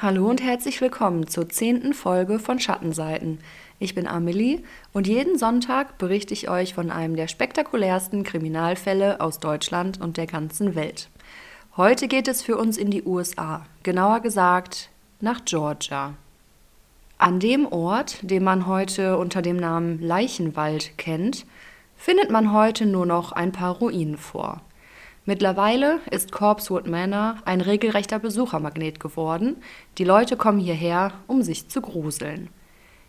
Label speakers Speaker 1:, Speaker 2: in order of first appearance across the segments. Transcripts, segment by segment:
Speaker 1: Hallo und herzlich willkommen zur zehnten Folge von Schattenseiten. Ich bin Amelie und jeden Sonntag berichte ich euch von einem der spektakulärsten Kriminalfälle aus Deutschland und der ganzen Welt. Heute geht es für uns in die USA, genauer gesagt nach Georgia. An dem Ort, den man heute unter dem Namen Leichenwald kennt, findet man heute nur noch ein paar Ruinen vor. Mittlerweile ist Corpsewood Manor ein regelrechter Besuchermagnet geworden. Die Leute kommen hierher, um sich zu gruseln.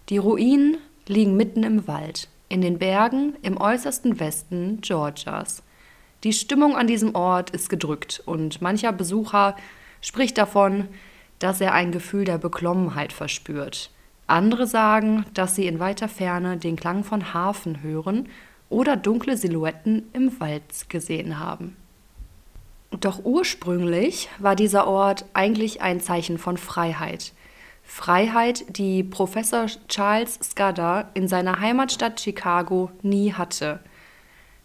Speaker 1: Die Ruinen liegen mitten im Wald, in den Bergen im äußersten Westen Georgias. Die Stimmung an diesem Ort ist gedrückt und mancher Besucher spricht davon, dass er ein Gefühl der Beklommenheit verspürt. Andere sagen, dass sie in weiter Ferne den Klang von Harfen hören oder dunkle Silhouetten im Wald gesehen haben. Doch ursprünglich war dieser Ort eigentlich ein Zeichen von Freiheit. Freiheit, die Professor Charles Scudder in seiner Heimatstadt Chicago nie hatte.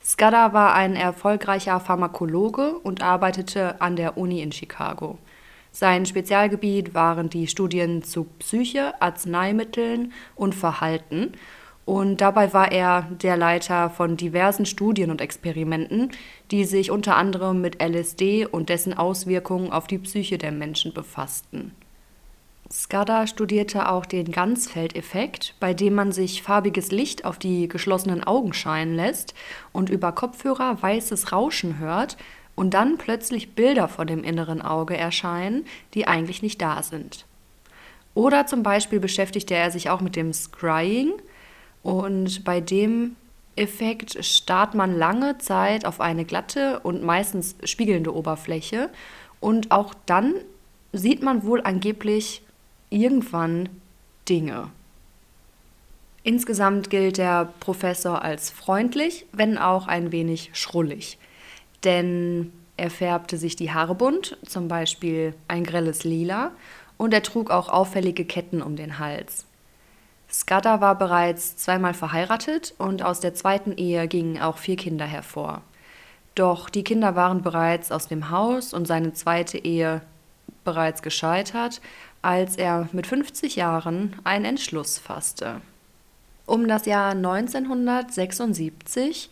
Speaker 1: Scudder war ein erfolgreicher Pharmakologe und arbeitete an der Uni in Chicago. Sein Spezialgebiet waren die Studien zu Psyche, Arzneimitteln und Verhalten und dabei war er der Leiter von diversen Studien und Experimenten, die sich unter anderem mit LSD und dessen Auswirkungen auf die Psyche der Menschen befassten. Skada studierte auch den Ganzfeldeffekt, bei dem man sich farbiges Licht auf die geschlossenen Augen scheinen lässt und über Kopfhörer weißes Rauschen hört und dann plötzlich Bilder vor dem inneren Auge erscheinen, die eigentlich nicht da sind. Oder zum Beispiel beschäftigte er sich auch mit dem Scrying, und bei dem Effekt starrt man lange Zeit auf eine glatte und meistens spiegelnde Oberfläche und auch dann sieht man wohl angeblich irgendwann Dinge. Insgesamt gilt der Professor als freundlich, wenn auch ein wenig schrullig. Denn er färbte sich die Haare bunt, zum Beispiel ein grelles Lila, und er trug auch auffällige Ketten um den Hals. Scudder war bereits zweimal verheiratet und aus der zweiten Ehe gingen auch vier Kinder hervor. Doch die Kinder waren bereits aus dem Haus und seine zweite Ehe bereits gescheitert, als er mit 50 Jahren einen Entschluss fasste. Um das Jahr 1976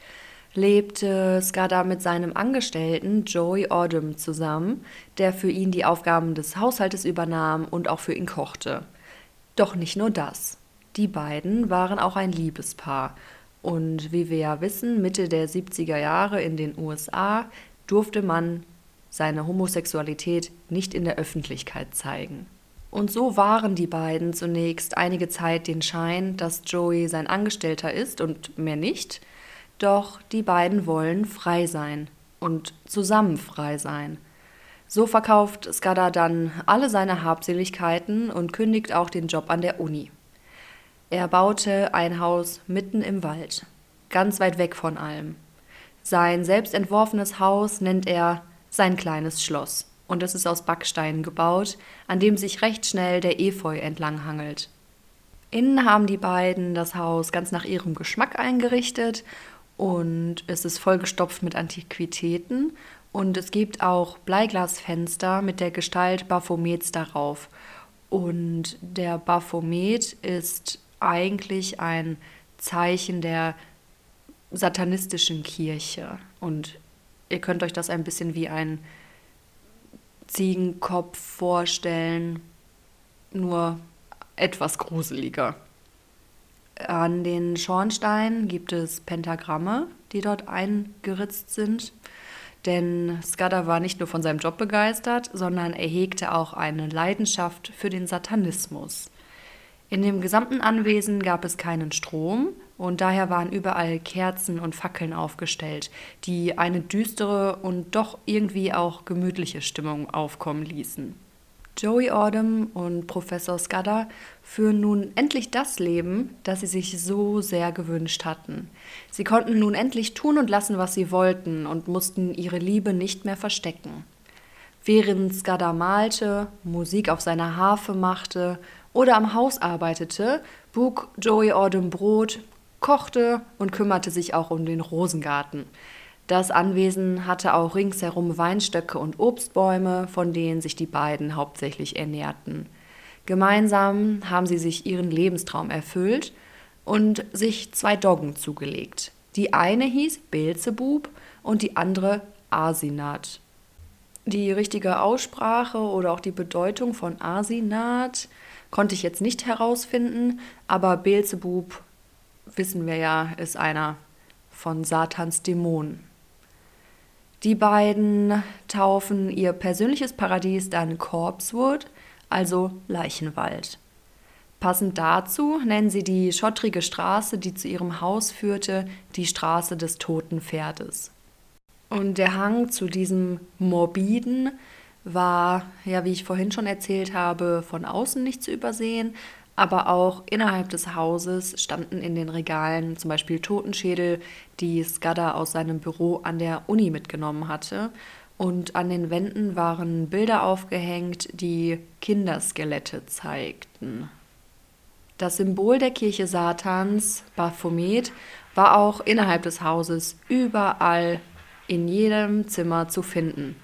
Speaker 1: lebte Scudder mit seinem Angestellten Joey Odom zusammen, der für ihn die Aufgaben des Haushaltes übernahm und auch für ihn kochte. Doch nicht nur das. Die beiden waren auch ein Liebespaar. Und wie wir ja wissen, Mitte der 70er Jahre in den USA durfte man seine Homosexualität nicht in der Öffentlichkeit zeigen. Und so waren die beiden zunächst einige Zeit den Schein, dass Joey sein Angestellter ist und mehr nicht. Doch die beiden wollen frei sein und zusammen frei sein. So verkauft Skada dann alle seine Habseligkeiten und kündigt auch den Job an der Uni. Er baute ein Haus mitten im Wald, ganz weit weg von allem. Sein selbst entworfenes Haus nennt er sein kleines Schloss und es ist aus Backsteinen gebaut, an dem sich recht schnell der Efeu entlanghangelt. Innen haben die beiden das Haus ganz nach ihrem Geschmack eingerichtet und es ist vollgestopft mit Antiquitäten und es gibt auch Bleiglasfenster mit der Gestalt Baphomets darauf. Und der Baphomet ist eigentlich ein Zeichen der satanistischen Kirche. Und ihr könnt euch das ein bisschen wie ein Ziegenkopf vorstellen, nur etwas gruseliger. An den Schornsteinen gibt es Pentagramme, die dort eingeritzt sind. Denn Scudder war nicht nur von seinem Job begeistert, sondern er hegte auch eine Leidenschaft für den Satanismus. In dem gesamten Anwesen gab es keinen Strom und daher waren überall Kerzen und Fackeln aufgestellt, die eine düstere und doch irgendwie auch gemütliche Stimmung aufkommen ließen. Joey Autumn und Professor Scudder führen nun endlich das Leben, das sie sich so sehr gewünscht hatten. Sie konnten nun endlich tun und lassen, was sie wollten und mussten ihre Liebe nicht mehr verstecken. Während Scudder malte, Musik auf seiner Harfe machte oder am Haus arbeitete, buk Joey Autumn Brot, kochte und kümmerte sich auch um den Rosengarten. Das Anwesen hatte auch ringsherum Weinstöcke und Obstbäume, von denen sich die beiden hauptsächlich ernährten. Gemeinsam haben sie sich ihren Lebenstraum erfüllt und sich zwei Doggen zugelegt. Die eine hieß Beelzebub und die andere Asinat. Die richtige Aussprache oder auch die Bedeutung von Asinat konnte ich jetzt nicht herausfinden, aber Beelzebub, wissen wir ja, ist einer von Satans Dämonen. Die beiden taufen ihr persönliches Paradies dann Corpsewood, also Leichenwald. Passend dazu nennen sie die schottrige Straße, die zu ihrem Haus führte, die Straße des toten Pferdes. Und der Hang zu diesem Morbiden war, ja, wie ich vorhin schon erzählt habe, von außen nicht zu übersehen, aber auch innerhalb des Hauses standen in den Regalen zum Beispiel Totenschädel, die Skada aus seinem Büro an der Uni mitgenommen hatte. Und an den Wänden waren Bilder aufgehängt, die Kinderskelette zeigten. Das Symbol der Kirche Satans, Baphomet, war auch innerhalb des Hauses überall in jedem Zimmer zu finden.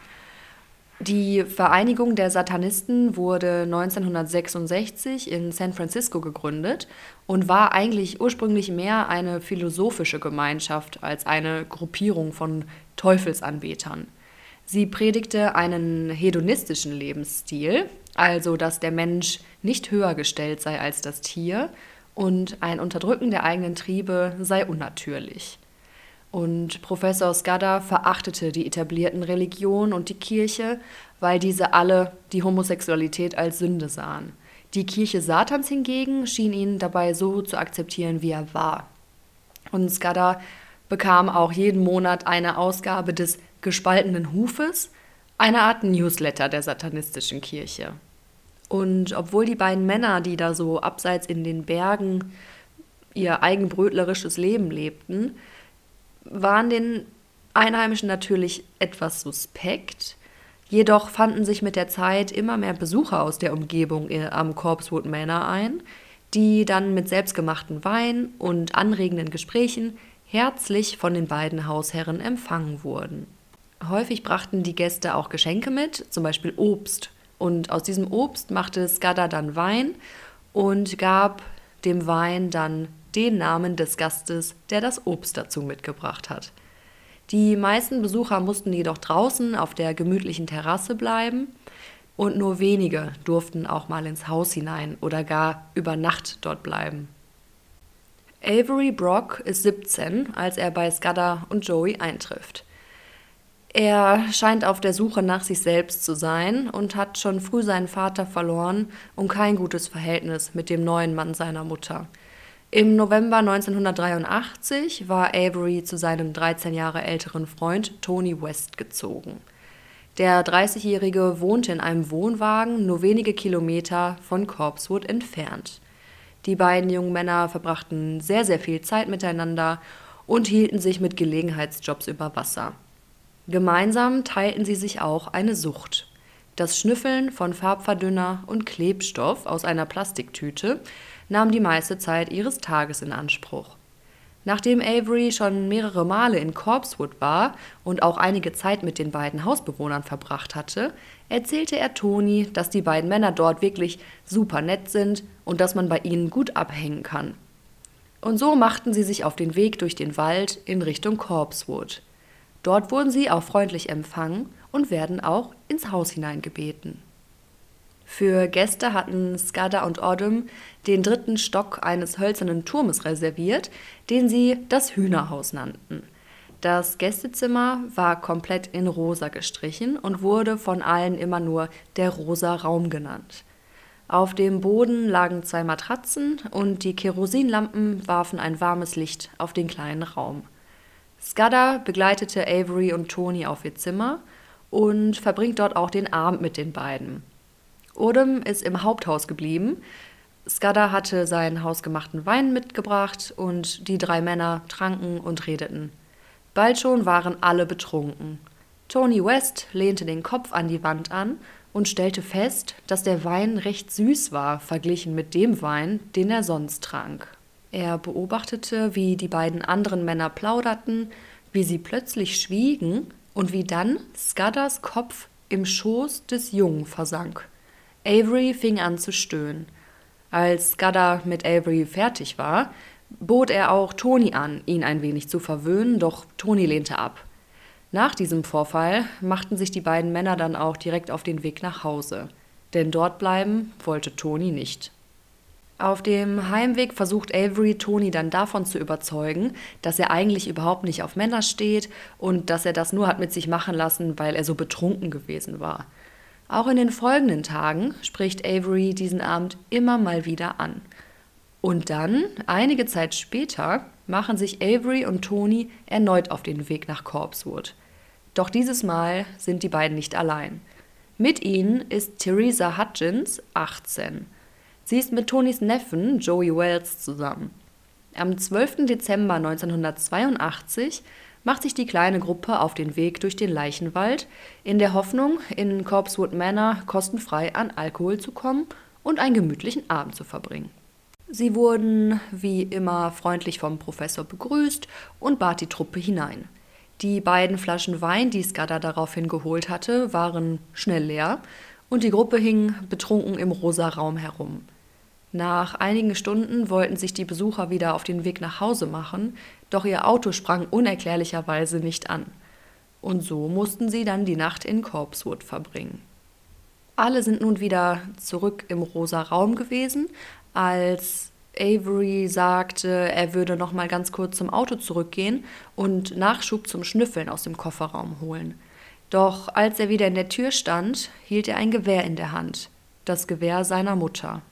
Speaker 1: Die Vereinigung der Satanisten wurde 1966 in San Francisco gegründet und war eigentlich ursprünglich mehr eine philosophische Gemeinschaft als eine Gruppierung von Teufelsanbetern. Sie predigte einen hedonistischen Lebensstil, also dass der Mensch nicht höher gestellt sei als das Tier und ein Unterdrücken der eigenen Triebe sei unnatürlich. Und Professor Skada verachtete die etablierten Religionen und die Kirche, weil diese alle die Homosexualität als Sünde sahen. Die Kirche Satans hingegen schien ihn dabei so zu akzeptieren, wie er war. Und Skada bekam auch jeden Monat eine Ausgabe des gespaltenen Hufes, eine Art Newsletter der satanistischen Kirche. Und obwohl die beiden Männer, die da so abseits in den Bergen ihr eigenbrötlerisches Leben lebten, waren den Einheimischen natürlich etwas suspekt. Jedoch fanden sich mit der Zeit immer mehr Besucher aus der Umgebung am Corpsewood Manor ein, die dann mit selbstgemachten Wein und anregenden Gesprächen herzlich von den beiden Hausherren empfangen wurden. Häufig brachten die Gäste auch Geschenke mit, zum Beispiel Obst und aus diesem Obst machte Skada dann Wein und gab dem Wein dann den Namen des Gastes, der das Obst dazu mitgebracht hat. Die meisten Besucher mussten jedoch draußen auf der gemütlichen Terrasse bleiben und nur wenige durften auch mal ins Haus hinein oder gar über Nacht dort bleiben. Avery Brock ist 17, als er bei Scudder und Joey eintrifft. Er scheint auf der Suche nach sich selbst zu sein und hat schon früh seinen Vater verloren und kein gutes Verhältnis mit dem neuen Mann seiner Mutter. Im November 1983 war Avery zu seinem 13 Jahre älteren Freund Tony West gezogen. Der 30-Jährige wohnte in einem Wohnwagen nur wenige Kilometer von Corpsewood entfernt. Die beiden jungen Männer verbrachten sehr, sehr viel Zeit miteinander und hielten sich mit Gelegenheitsjobs über Wasser. Gemeinsam teilten sie sich auch eine Sucht. Das Schnüffeln von Farbverdünner und Klebstoff aus einer Plastiktüte nahm die meiste Zeit ihres Tages in Anspruch. Nachdem Avery schon mehrere Male in Corpsewood war und auch einige Zeit mit den beiden Hausbewohnern verbracht hatte, erzählte er Toni, dass die beiden Männer dort wirklich super nett sind und dass man bei ihnen gut abhängen kann. Und so machten sie sich auf den Weg durch den Wald in Richtung Corpsewood. Dort wurden sie auch freundlich empfangen und werden auch ins Haus hineingebeten. Für Gäste hatten Skada und Odom den dritten Stock eines hölzernen Turmes reserviert, den sie das Hühnerhaus nannten. Das Gästezimmer war komplett in rosa gestrichen und wurde von allen immer nur der rosa Raum genannt. Auf dem Boden lagen zwei Matratzen und die Kerosinlampen warfen ein warmes Licht auf den kleinen Raum. Scudder begleitete Avery und Tony auf ihr Zimmer und verbringt dort auch den Abend mit den beiden. Odom ist im Haupthaus geblieben. Scudder hatte seinen hausgemachten Wein mitgebracht und die drei Männer tranken und redeten. Bald schon waren alle betrunken. Tony West lehnte den Kopf an die Wand an und stellte fest, dass der Wein recht süß war, verglichen mit dem Wein, den er sonst trank. Er beobachtete, wie die beiden anderen Männer plauderten, wie sie plötzlich schwiegen und wie dann Scudders Kopf im Schoß des Jungen versank. Avery fing an zu stöhnen. Als Scudder mit Avery fertig war, bot er auch Tony an, ihn ein wenig zu verwöhnen, doch Tony lehnte ab. Nach diesem Vorfall machten sich die beiden Männer dann auch direkt auf den Weg nach Hause, denn dort bleiben wollte Tony nicht. Auf dem Heimweg versucht Avery Tony dann davon zu überzeugen, dass er eigentlich überhaupt nicht auf Männer steht und dass er das nur hat mit sich machen lassen, weil er so betrunken gewesen war. Auch in den folgenden Tagen spricht Avery diesen Abend immer mal wieder an. Und dann, einige Zeit später, machen sich Avery und Tony erneut auf den Weg nach Corpswood. Doch dieses Mal sind die beiden nicht allein. Mit ihnen ist Theresa Hutchins, 18. Sie ist mit Tonys Neffen Joey Wells zusammen. Am 12. Dezember 1982 macht sich die kleine Gruppe auf den Weg durch den Leichenwald, in der Hoffnung, in Corpswood Manor kostenfrei an Alkohol zu kommen und einen gemütlichen Abend zu verbringen. Sie wurden wie immer freundlich vom Professor begrüßt und bat die Truppe hinein. Die beiden Flaschen Wein, die Skada daraufhin geholt hatte, waren schnell leer und die Gruppe hing betrunken im rosa Raum herum. Nach einigen Stunden wollten sich die Besucher wieder auf den Weg nach Hause machen, doch ihr Auto sprang unerklärlicherweise nicht an. Und so mussten sie dann die Nacht in Corpswood verbringen. Alle sind nun wieder zurück im rosa Raum gewesen, als Avery sagte, er würde noch mal ganz kurz zum Auto zurückgehen und Nachschub zum Schnüffeln aus dem Kofferraum holen. Doch als er wieder in der Tür stand, hielt er ein Gewehr in der Hand, das Gewehr seiner Mutter.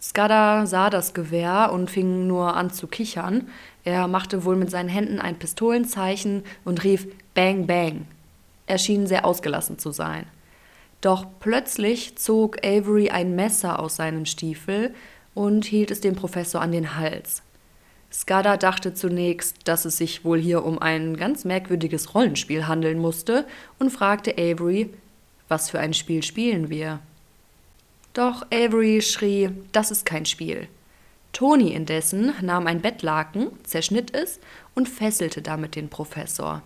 Speaker 1: Skada sah das Gewehr und fing nur an zu kichern. Er machte wohl mit seinen Händen ein Pistolenzeichen und rief Bang Bang. Er schien sehr ausgelassen zu sein. Doch plötzlich zog Avery ein Messer aus seinem Stiefel und hielt es dem Professor an den Hals. Skada dachte zunächst, dass es sich wohl hier um ein ganz merkwürdiges Rollenspiel handeln musste und fragte Avery, was für ein Spiel spielen wir? Doch Avery schrie, das ist kein Spiel. Tony indessen nahm ein Bettlaken, zerschnitt es und fesselte damit den Professor.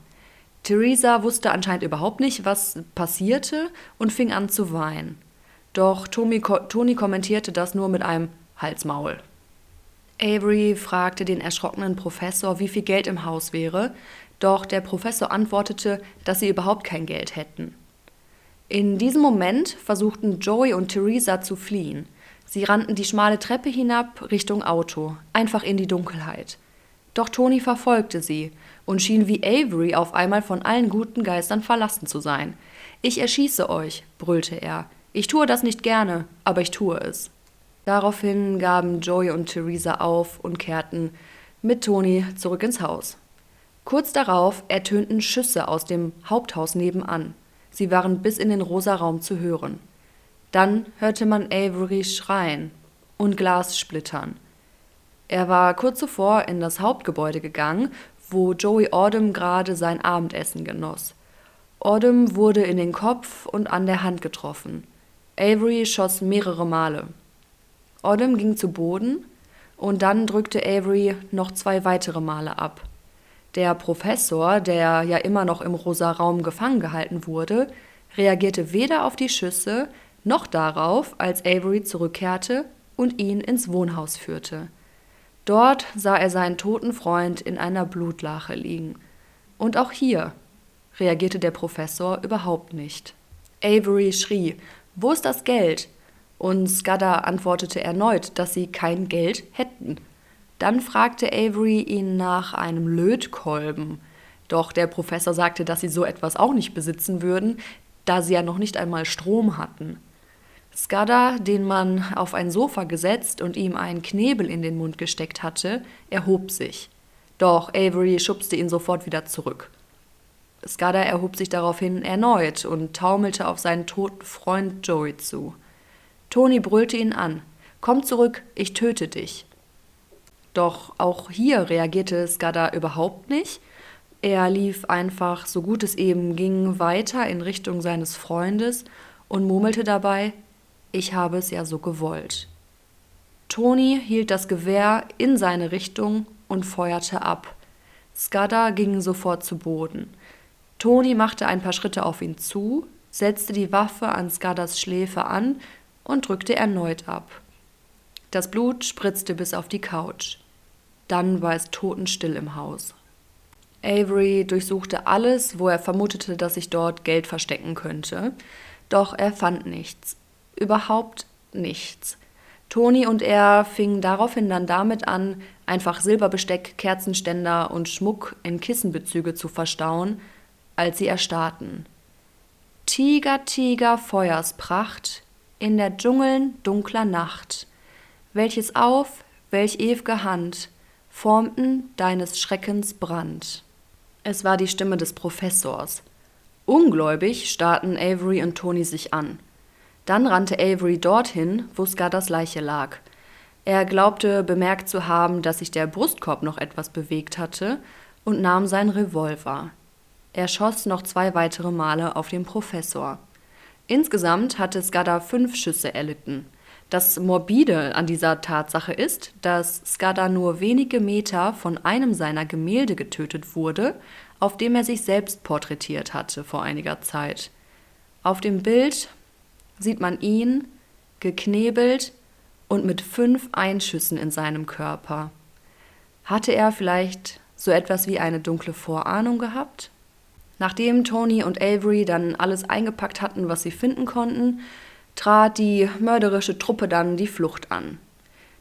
Speaker 1: Theresa wusste anscheinend überhaupt nicht, was passierte und fing an zu weinen. Doch Tony, Tony kommentierte das nur mit einem Halsmaul. Avery fragte den erschrockenen Professor, wie viel Geld im Haus wäre, doch der Professor antwortete, dass sie überhaupt kein Geld hätten. In diesem Moment versuchten Joey und Theresa zu fliehen. Sie rannten die schmale Treppe hinab Richtung Auto, einfach in die Dunkelheit. Doch Tony verfolgte sie und schien wie Avery auf einmal von allen guten Geistern verlassen zu sein. Ich erschieße euch, brüllte er. Ich tue das nicht gerne, aber ich tue es. Daraufhin gaben Joey und Theresa auf und kehrten mit Tony zurück ins Haus. Kurz darauf ertönten Schüsse aus dem Haupthaus nebenan. Sie waren bis in den rosa Raum zu hören. Dann hörte man Avery schreien und Glas splittern. Er war kurz zuvor in das Hauptgebäude gegangen, wo Joey Ordem gerade sein Abendessen genoss. Ordem wurde in den Kopf und an der Hand getroffen. Avery schoss mehrere Male. Ordem ging zu Boden und dann drückte Avery noch zwei weitere Male ab. Der Professor, der ja immer noch im rosa Raum gefangen gehalten wurde, reagierte weder auf die Schüsse noch darauf, als Avery zurückkehrte und ihn ins Wohnhaus führte. Dort sah er seinen toten Freund in einer Blutlache liegen. Und auch hier reagierte der Professor überhaupt nicht. Avery schrie, wo ist das Geld? Und Scudder antwortete erneut, dass sie kein Geld hätten. Dann fragte Avery ihn nach einem Lötkolben. Doch der Professor sagte, dass sie so etwas auch nicht besitzen würden, da sie ja noch nicht einmal Strom hatten. Scudder, den man auf ein Sofa gesetzt und ihm einen Knebel in den Mund gesteckt hatte, erhob sich. Doch Avery schubste ihn sofort wieder zurück. Scudder erhob sich daraufhin erneut und taumelte auf seinen toten Freund Joey zu. Tony brüllte ihn an. Komm zurück, ich töte dich. Doch auch hier reagierte Skada überhaupt nicht. Er lief einfach, so gut es eben ging, weiter in Richtung seines Freundes und murmelte dabei, ich habe es ja so gewollt. Tony hielt das Gewehr in seine Richtung und feuerte ab. Skada ging sofort zu Boden. Tony machte ein paar Schritte auf ihn zu, setzte die Waffe an Skadas Schläfe an und drückte erneut ab. Das Blut spritzte bis auf die Couch. Dann war es totenstill im Haus. Avery durchsuchte alles, wo er vermutete, dass sich dort Geld verstecken könnte, doch er fand nichts. Überhaupt nichts. Toni und er fingen daraufhin dann damit an, einfach Silberbesteck, Kerzenständer und Schmuck in Kissenbezüge zu verstauen, als sie erstarrten. Tiger, Tiger, Feuerspracht, in der Dschungeln dunkler Nacht, welches auf, welch ew'ge Hand, formten deines Schreckens Brand. Es war die Stimme des Professors. Ungläubig starrten Avery und Tony sich an. Dann rannte Avery dorthin, wo Scadas Leiche lag. Er glaubte bemerkt zu haben, dass sich der Brustkorb noch etwas bewegt hatte, und nahm seinen Revolver. Er schoss noch zwei weitere Male auf den Professor. Insgesamt hatte Skada fünf Schüsse erlitten. Das Morbide an dieser Tatsache ist, dass Skada nur wenige Meter von einem seiner Gemälde getötet wurde, auf dem er sich selbst porträtiert hatte vor einiger Zeit. Auf dem Bild sieht man ihn, geknebelt und mit fünf Einschüssen in seinem Körper. Hatte er vielleicht so etwas wie eine dunkle Vorahnung gehabt? Nachdem Tony und Avery dann alles eingepackt hatten, was sie finden konnten, trat die mörderische Truppe dann die Flucht an.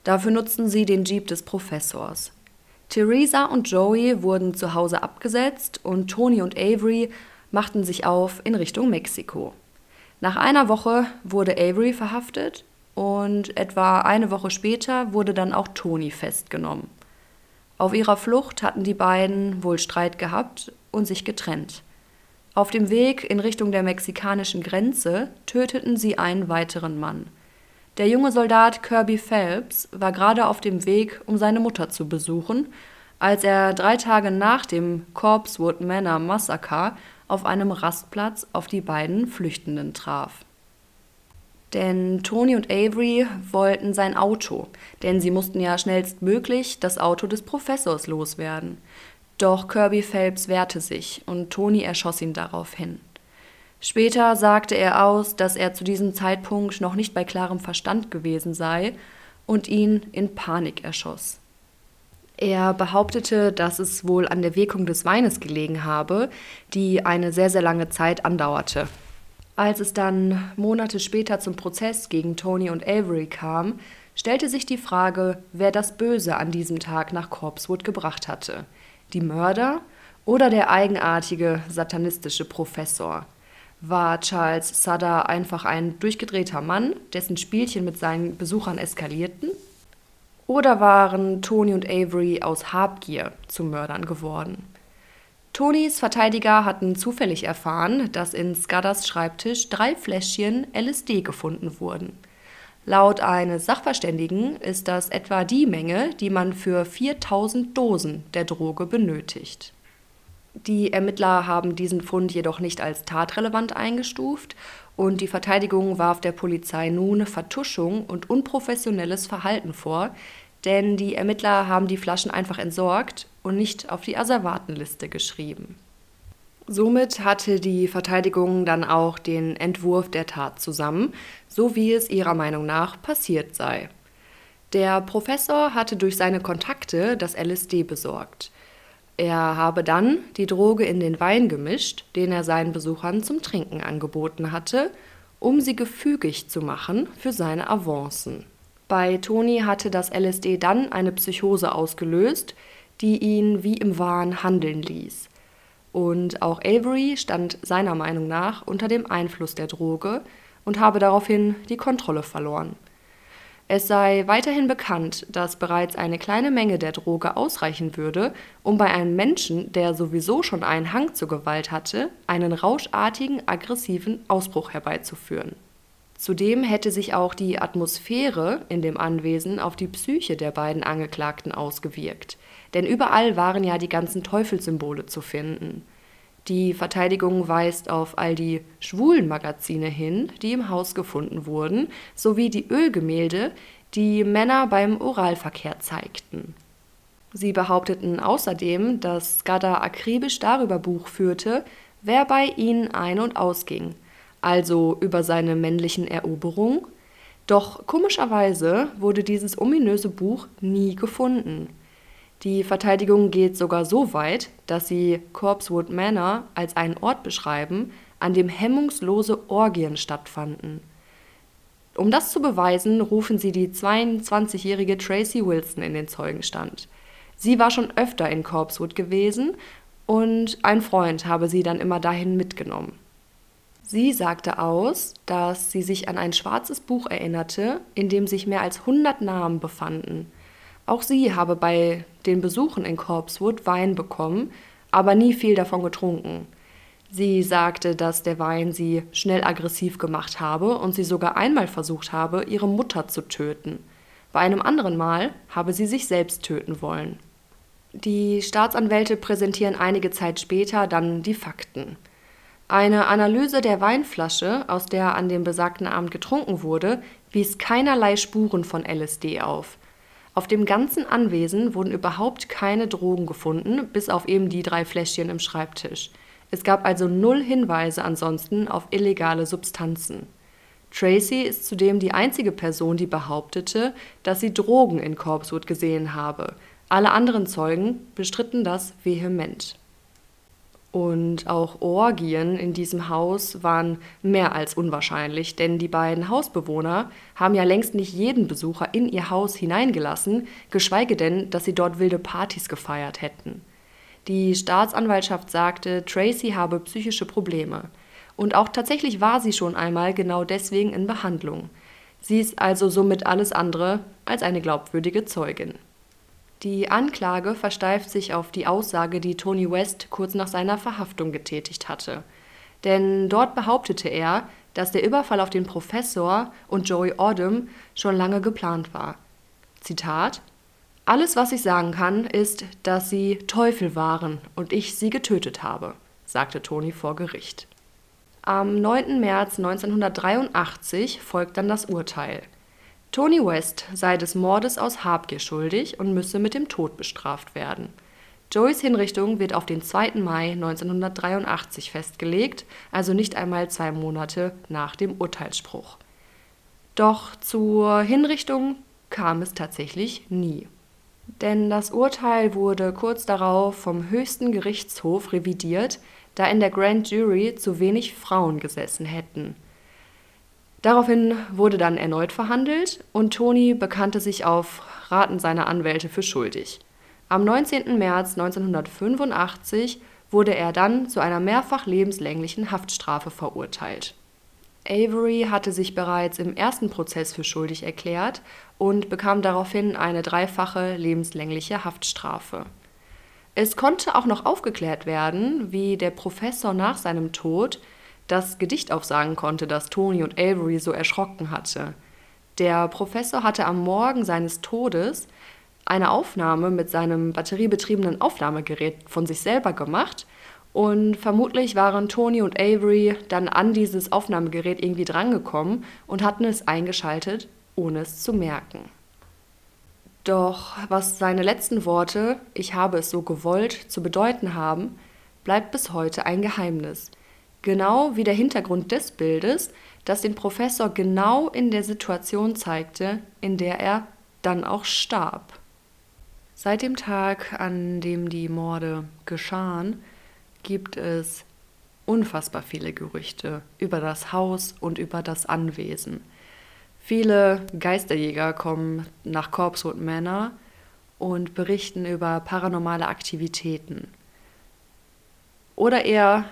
Speaker 1: Dafür nutzten sie den Jeep des Professors. Theresa und Joey wurden zu Hause abgesetzt und Tony und Avery machten sich auf in Richtung Mexiko. Nach einer Woche wurde Avery verhaftet und etwa eine Woche später wurde dann auch Tony festgenommen. Auf ihrer Flucht hatten die beiden wohl Streit gehabt und sich getrennt. Auf dem Weg in Richtung der mexikanischen Grenze töteten sie einen weiteren Mann. Der junge Soldat Kirby Phelps war gerade auf dem Weg, um seine Mutter zu besuchen, als er drei Tage nach dem Corpswood Manor Massaker auf einem Rastplatz auf die beiden Flüchtenden traf. Denn Tony und Avery wollten sein Auto, denn sie mussten ja schnellstmöglich das Auto des Professors loswerden. Doch Kirby Phelps wehrte sich und Tony erschoss ihn daraufhin. Später sagte er aus, dass er zu diesem Zeitpunkt noch nicht bei klarem Verstand gewesen sei und ihn in Panik erschoss. Er behauptete, dass es wohl an der Wirkung des Weines gelegen habe, die eine sehr, sehr lange Zeit andauerte. Als es dann Monate später zum Prozess gegen Tony und Avery kam, stellte sich die Frage, wer das Böse an diesem Tag nach Corpswood gebracht hatte. Die Mörder oder der eigenartige satanistische Professor? War Charles Sutter einfach ein durchgedrehter Mann, dessen Spielchen mit seinen Besuchern eskalierten? Oder waren Tony und Avery aus Habgier zu Mördern geworden? Tonys Verteidiger hatten zufällig erfahren, dass in Scadders Schreibtisch drei Fläschchen LSD gefunden wurden. Laut eines Sachverständigen ist das etwa die Menge, die man für 4000 Dosen der Droge benötigt. Die Ermittler haben diesen Fund jedoch nicht als tatrelevant eingestuft und die Verteidigung warf der Polizei nun Vertuschung und unprofessionelles Verhalten vor, denn die Ermittler haben die Flaschen einfach entsorgt und nicht auf die Asservatenliste geschrieben. Somit hatte die Verteidigung dann auch den Entwurf der Tat zusammen, so wie es ihrer Meinung nach passiert sei. Der Professor hatte durch seine Kontakte das LSD besorgt. Er habe dann die Droge in den Wein gemischt, den er seinen Besuchern zum Trinken angeboten hatte, um sie gefügig zu machen für seine Avancen. Bei Toni hatte das LSD dann eine Psychose ausgelöst, die ihn wie im Wahn handeln ließ. Und auch Avery stand seiner Meinung nach unter dem Einfluss der Droge und habe daraufhin die Kontrolle verloren. Es sei weiterhin bekannt, dass bereits eine kleine Menge der Droge ausreichen würde, um bei einem Menschen, der sowieso schon einen Hang zur Gewalt hatte, einen rauschartigen, aggressiven Ausbruch herbeizuführen. Zudem hätte sich auch die Atmosphäre in dem Anwesen auf die Psyche der beiden Angeklagten ausgewirkt, denn überall waren ja die ganzen Teufelssymbole zu finden. Die Verteidigung weist auf all die schwulen Magazine hin, die im Haus gefunden wurden, sowie die Ölgemälde, die Männer beim Oralverkehr zeigten. Sie behaupteten außerdem, dass Skada akribisch darüber Buch führte, wer bei ihnen ein- und ausging, also über seine männlichen Eroberungen, Doch komischerweise wurde dieses ominöse Buch nie gefunden. Die Verteidigung geht sogar so weit, dass sie Corpsewood Manor als einen Ort beschreiben, an dem hemmungslose Orgien stattfanden. Um das zu beweisen, rufen sie die 22-jährige Tracy Wilson in den Zeugenstand. Sie war schon öfter in Corpsewood gewesen und ein Freund habe sie dann immer dahin mitgenommen. Sie sagte aus, dass sie sich an ein schwarzes Buch erinnerte, in dem sich mehr als 100 Namen befanden. Auch sie habe bei den Besuchen in Corpsewood Wein bekommen, aber nie viel davon getrunken. Sie sagte, dass der Wein sie schnell aggressiv gemacht habe und sie sogar einmal versucht habe, ihre Mutter zu töten. Bei einem anderen Mal habe sie sich selbst töten wollen. Die Staatsanwälte präsentieren einige Zeit später dann die Fakten. Eine Analyse der Weinflasche, aus der an dem besagten Abend getrunken wurde, wies keinerlei Spuren von LSD auf. Auf dem ganzen Anwesen wurden überhaupt keine Drogen gefunden, bis auf eben die drei Fläschchen im Schreibtisch. Es gab also null Hinweise ansonsten auf illegale Substanzen. Tracy ist zudem die einzige Person, die behauptete, dass sie Drogen in Corpsewood gesehen habe. Alle anderen Zeugen bestritten das vehement. Und auch Orgien in diesem Haus waren mehr als unwahrscheinlich, denn die beiden Hausbewohner haben ja längst nicht jeden Besucher in ihr Haus hineingelassen, geschweige denn, dass sie dort wilde Partys gefeiert hätten. Die Staatsanwaltschaft sagte, Tracy habe psychische Probleme. Und auch tatsächlich war sie schon einmal genau deswegen in Behandlung. Sie ist also somit alles andere als eine glaubwürdige Zeugin. Die Anklage versteift sich auf die Aussage, die Tony West kurz nach seiner Verhaftung getätigt hatte. Denn dort behauptete er, dass der Überfall auf den Professor und Joey Odom schon lange geplant war. Zitat Alles, was ich sagen kann, ist, dass sie Teufel waren und ich sie getötet habe, sagte Tony vor Gericht. Am 9. März 1983 folgt dann das Urteil. Tony West sei des Mordes aus Habgier schuldig und müsse mit dem Tod bestraft werden. Joeys Hinrichtung wird auf den 2. Mai 1983 festgelegt, also nicht einmal zwei Monate nach dem Urteilsspruch. Doch zur Hinrichtung kam es tatsächlich nie. Denn das Urteil wurde kurz darauf vom höchsten Gerichtshof revidiert, da in der Grand Jury zu wenig Frauen gesessen hätten. Daraufhin wurde dann erneut verhandelt und Tony bekannte sich auf Raten seiner Anwälte für schuldig. Am 19. März 1985 wurde er dann zu einer mehrfach lebenslänglichen Haftstrafe verurteilt. Avery hatte sich bereits im ersten Prozess für schuldig erklärt und bekam daraufhin eine dreifache lebenslängliche Haftstrafe. Es konnte auch noch aufgeklärt werden, wie der Professor nach seinem Tod das Gedicht aufsagen konnte, das Tony und Avery so erschrocken hatte. Der Professor hatte am Morgen seines Todes eine Aufnahme mit seinem batteriebetriebenen Aufnahmegerät von sich selber gemacht und vermutlich waren Tony und Avery dann an dieses Aufnahmegerät irgendwie drangekommen und hatten es eingeschaltet, ohne es zu merken. Doch was seine letzten Worte, ich habe es so gewollt, zu bedeuten haben, bleibt bis heute ein Geheimnis genau wie der Hintergrund des Bildes, das den Professor genau in der Situation zeigte, in der er dann auch starb. Seit dem Tag, an dem die Morde geschahen, gibt es unfassbar viele Gerüchte über das Haus und über das Anwesen. Viele Geisterjäger kommen nach Corpsewood Manor und berichten über paranormale Aktivitäten. Oder eher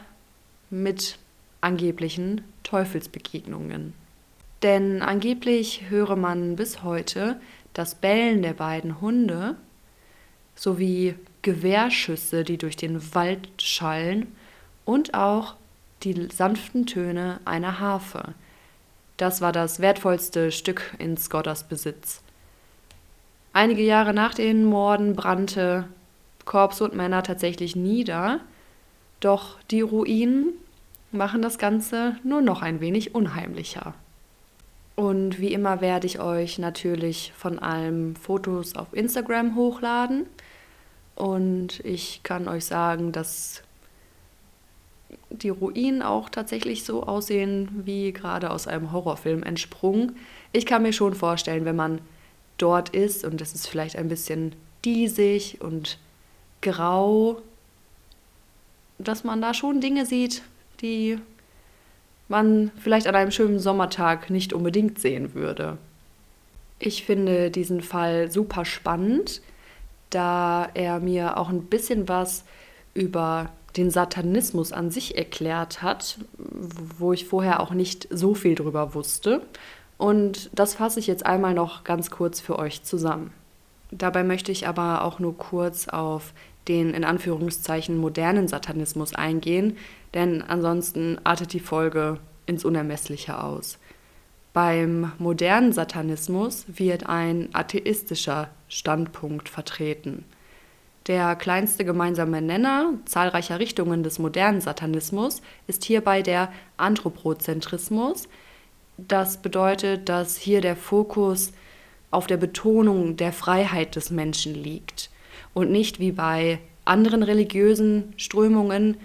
Speaker 1: mit angeblichen Teufelsbegegnungen. Denn angeblich höre man bis heute das Bellen der beiden Hunde sowie Gewehrschüsse, die durch den Wald schallen und auch die sanften Töne einer Harfe. Das war das wertvollste Stück in Scotters Besitz. Einige Jahre nach den Morden brannte Korps und Männer tatsächlich nieder, doch die Ruinen machen das Ganze nur noch ein wenig unheimlicher. Und wie immer werde ich euch natürlich von allem Fotos auf Instagram hochladen. Und ich kann euch sagen, dass die Ruinen auch tatsächlich so aussehen wie gerade aus einem Horrorfilm entsprungen. Ich kann mir schon vorstellen, wenn man dort ist und es ist vielleicht ein bisschen diesig und grau, dass man da schon Dinge sieht, die man vielleicht an einem schönen Sommertag nicht unbedingt sehen würde. Ich finde diesen Fall super spannend, da er mir auch ein bisschen was über den Satanismus an sich erklärt hat, wo ich vorher auch nicht so viel drüber wusste. Und das fasse ich jetzt einmal noch ganz kurz für euch zusammen. Dabei möchte ich aber auch nur kurz auf den in Anführungszeichen modernen Satanismus eingehen, denn ansonsten artet die Folge ins Unermessliche aus. Beim modernen Satanismus wird ein atheistischer Standpunkt vertreten. Der kleinste gemeinsame Nenner zahlreicher Richtungen des modernen Satanismus ist hierbei der Anthropozentrismus. Das bedeutet, dass hier der Fokus auf der Betonung der Freiheit des Menschen liegt und nicht wie bei anderen religiösen Strömungen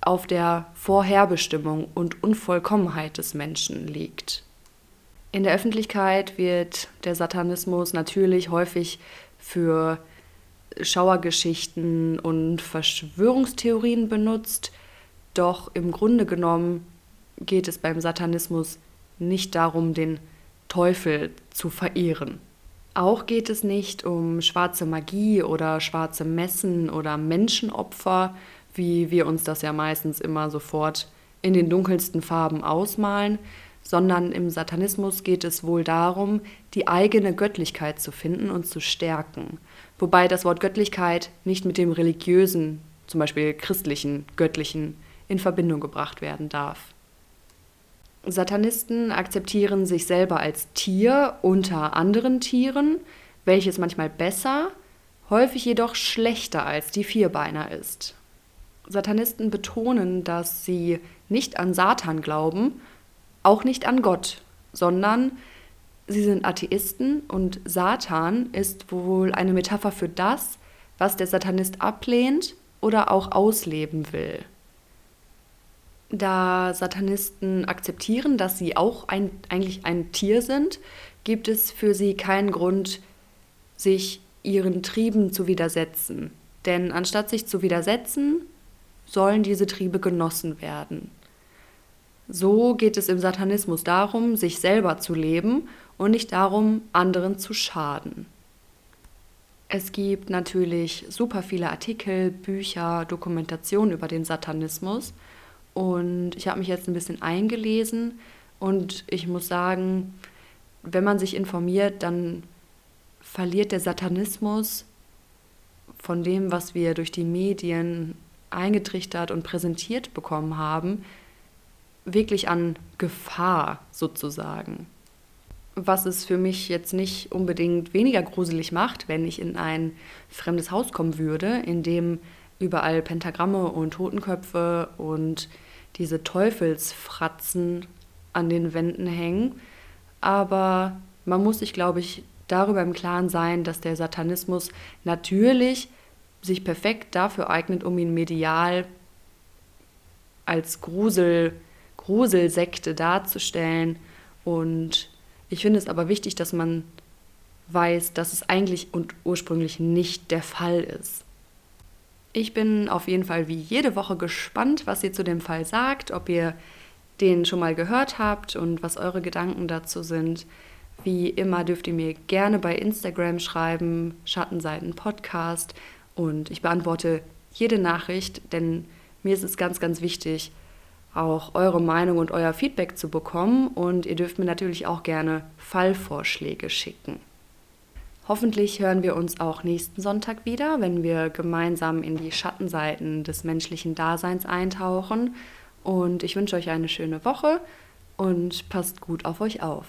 Speaker 1: auf der Vorherbestimmung und Unvollkommenheit des Menschen liegt. In der Öffentlichkeit wird der Satanismus natürlich häufig für Schauergeschichten und Verschwörungstheorien benutzt, doch im Grunde genommen geht es beim Satanismus nicht darum, den Teufel zu verehren. Auch geht es nicht um schwarze Magie oder schwarze Messen oder Menschenopfer, wie wir uns das ja meistens immer sofort in den dunkelsten Farben ausmalen, sondern im Satanismus geht es wohl darum, die eigene Göttlichkeit zu finden und zu stärken. Wobei das Wort Göttlichkeit nicht mit dem religiösen, zum Beispiel christlichen, göttlichen, in Verbindung gebracht werden darf. Satanisten akzeptieren sich selber als Tier unter anderen Tieren, welches manchmal besser, häufig jedoch schlechter als die Vierbeiner ist. Satanisten betonen, dass sie nicht an Satan glauben, auch nicht an Gott, sondern sie sind Atheisten und Satan ist wohl eine Metapher für das, was der Satanist ablehnt oder auch ausleben will. Da Satanisten akzeptieren, dass sie auch ein, eigentlich ein Tier sind, gibt es für sie keinen Grund, sich ihren Trieben zu widersetzen. Denn anstatt sich zu widersetzen, sollen diese Triebe genossen werden. So geht es im Satanismus darum, sich selber zu leben und nicht darum, anderen zu schaden. Es gibt natürlich super viele Artikel, Bücher, Dokumentationen über den Satanismus und ich habe mich jetzt ein bisschen eingelesen und ich muss sagen, wenn man sich informiert, dann verliert der Satanismus von dem, was wir durch die Medien eingetrichtert und präsentiert bekommen haben, wirklich an Gefahr sozusagen. Was es für mich jetzt nicht unbedingt weniger gruselig macht, wenn ich in ein fremdes Haus kommen würde, in dem überall Pentagramme und Totenköpfe und diese Teufelsfratzen an den Wänden hängen. Aber man muss sich, glaube ich, darüber im Klaren sein, dass der Satanismus natürlich sich perfekt dafür eignet, um ihn medial als Grusel, Gruselsekte darzustellen. Und ich finde es aber wichtig, dass man weiß, dass es eigentlich und ursprünglich nicht der Fall ist. Ich bin auf jeden Fall wie jede Woche gespannt, was ihr zu dem Fall sagt, ob ihr den schon mal gehört habt und was eure Gedanken dazu sind. Wie immer dürft ihr mir gerne bei Instagram schreiben, Schattenseiten Podcast und ich beantworte jede Nachricht, denn mir ist es ganz, ganz wichtig, auch eure Meinung und euer Feedback zu bekommen und ihr dürft mir natürlich auch gerne Fallvorschläge schicken. Hoffentlich hören wir uns auch nächsten Sonntag wieder, wenn wir gemeinsam in die Schattenseiten des menschlichen Daseins eintauchen. Und ich wünsche euch eine schöne Woche und passt gut auf euch auf.